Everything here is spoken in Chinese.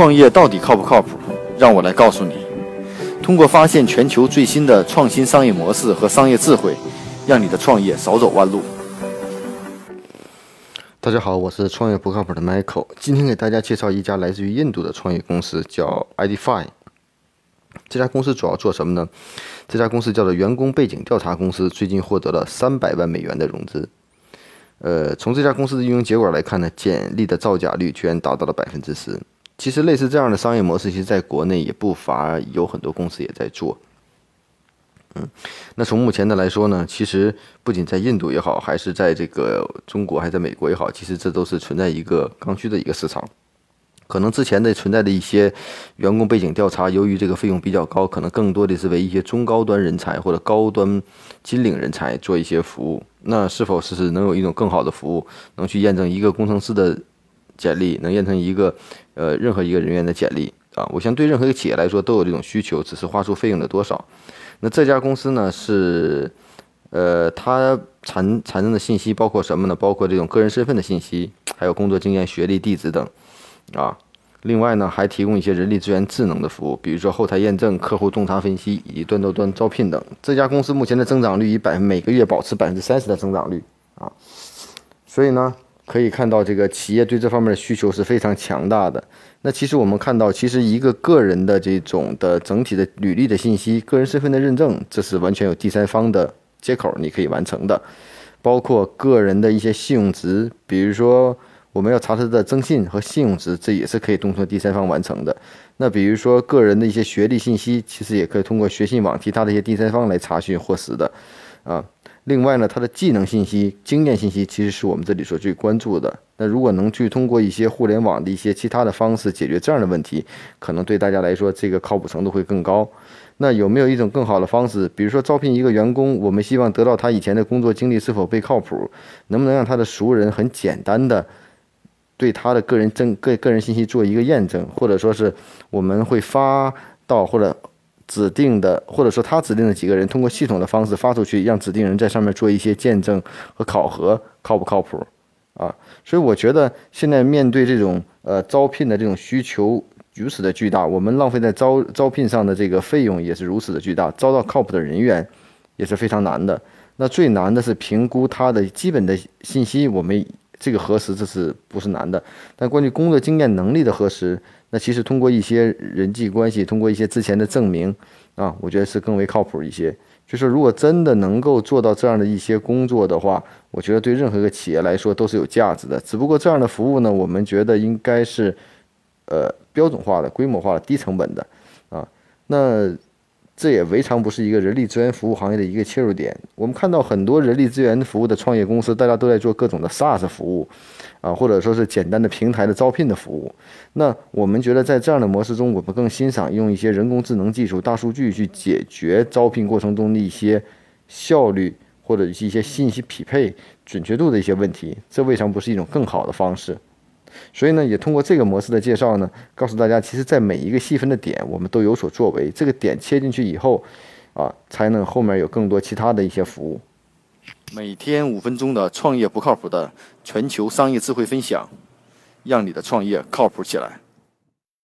创业到底靠不靠谱？让我来告诉你。通过发现全球最新的创新商业模式和商业智慧，让你的创业少走弯路。大家好，我是创业不靠谱的 Michael。今天给大家介绍一家来自于印度的创业公司，叫 IDFI。这家公司主要做什么呢？这家公司叫做员工背景调查公司，最近获得了三百万美元的融资。呃，从这家公司的运营结果来看呢，简历的造假率居然达到了百分之十。其实类似这样的商业模式，其实在国内也不乏有很多公司也在做。嗯，那从目前的来说呢，其实不仅在印度也好，还是在这个中国，还在美国也好，其实这都是存在一个刚需的一个市场。可能之前的存在的一些员工背景调查，由于这个费用比较高，可能更多的是为一些中高端人才或者高端金领人才做一些服务。那是否是能有一种更好的服务，能去验证一个工程师的简历，能验证一个呃任何一个人员的简历啊？我想对任何一个企业来说都有这种需求，只是花出费用的多少。那这家公司呢是呃它产产生的信息包括什么呢？包括这种个人身份的信息，还有工作经验、学历、地址等。啊，另外呢，还提供一些人力资源智能的服务，比如说后台验证、客户洞察分析以及端到端招聘等。这家公司目前的增长率以百每个月保持百分之三十的增长率啊，所以呢，可以看到这个企业对这方面的需求是非常强大的。那其实我们看到，其实一个个人的这种的整体的履历的信息、个人身份的认证，这是完全有第三方的接口你可以完成的，包括个人的一些信用值，比如说。我们要查他的征信和信用值，这也是可以通过第三方完成的。那比如说个人的一些学历信息，其实也可以通过学信网其他的一些第三方来查询获实的。啊，另外呢，他的技能信息、经验信息，其实是我们这里所最关注的。那如果能去通过一些互联网的一些其他的方式解决这样的问题，可能对大家来说这个靠谱程度会更高。那有没有一种更好的方式？比如说招聘一个员工，我们希望得到他以前的工作经历是否被靠谱，能不能让他的熟人很简单的。对他的个人证个个人信息做一个验证，或者说是我们会发到或者指定的，或者说他指定的几个人通过系统的方式发出去，让指定人在上面做一些见证和考核，靠不靠谱啊？所以我觉得现在面对这种呃招聘的这种需求如此的巨大，我们浪费在招招聘上的这个费用也是如此的巨大，招到靠谱的人员也是非常难的。那最难的是评估他的基本的信息，我们。这个核实这是不是难的？但关于工作经验能力的核实，那其实通过一些人际关系，通过一些之前的证明啊，我觉得是更为靠谱一些。就是如果真的能够做到这样的一些工作的话，我觉得对任何一个企业来说都是有价值的。只不过这样的服务呢，我们觉得应该是呃标准化的、规模化的、低成本的啊。那。这也未尝不是一个人力资源服务行业的一个切入点。我们看到很多人力资源服务的创业公司，大家都在做各种的 SaaS 服务，啊，或者说是简单的平台的招聘的服务。那我们觉得在这样的模式中，我们更欣赏用一些人工智能技术、大数据去解决招聘过程中的一些效率或者一些信息匹配准确度的一些问题。这未尝不是一种更好的方式。所以呢，也通过这个模式的介绍呢，告诉大家，其实，在每一个细分的点，我们都有所作为。这个点切进去以后，啊，才能后面有更多其他的一些服务。每天五分钟的创业不靠谱的全球商业智慧分享，让你的创业靠谱起来。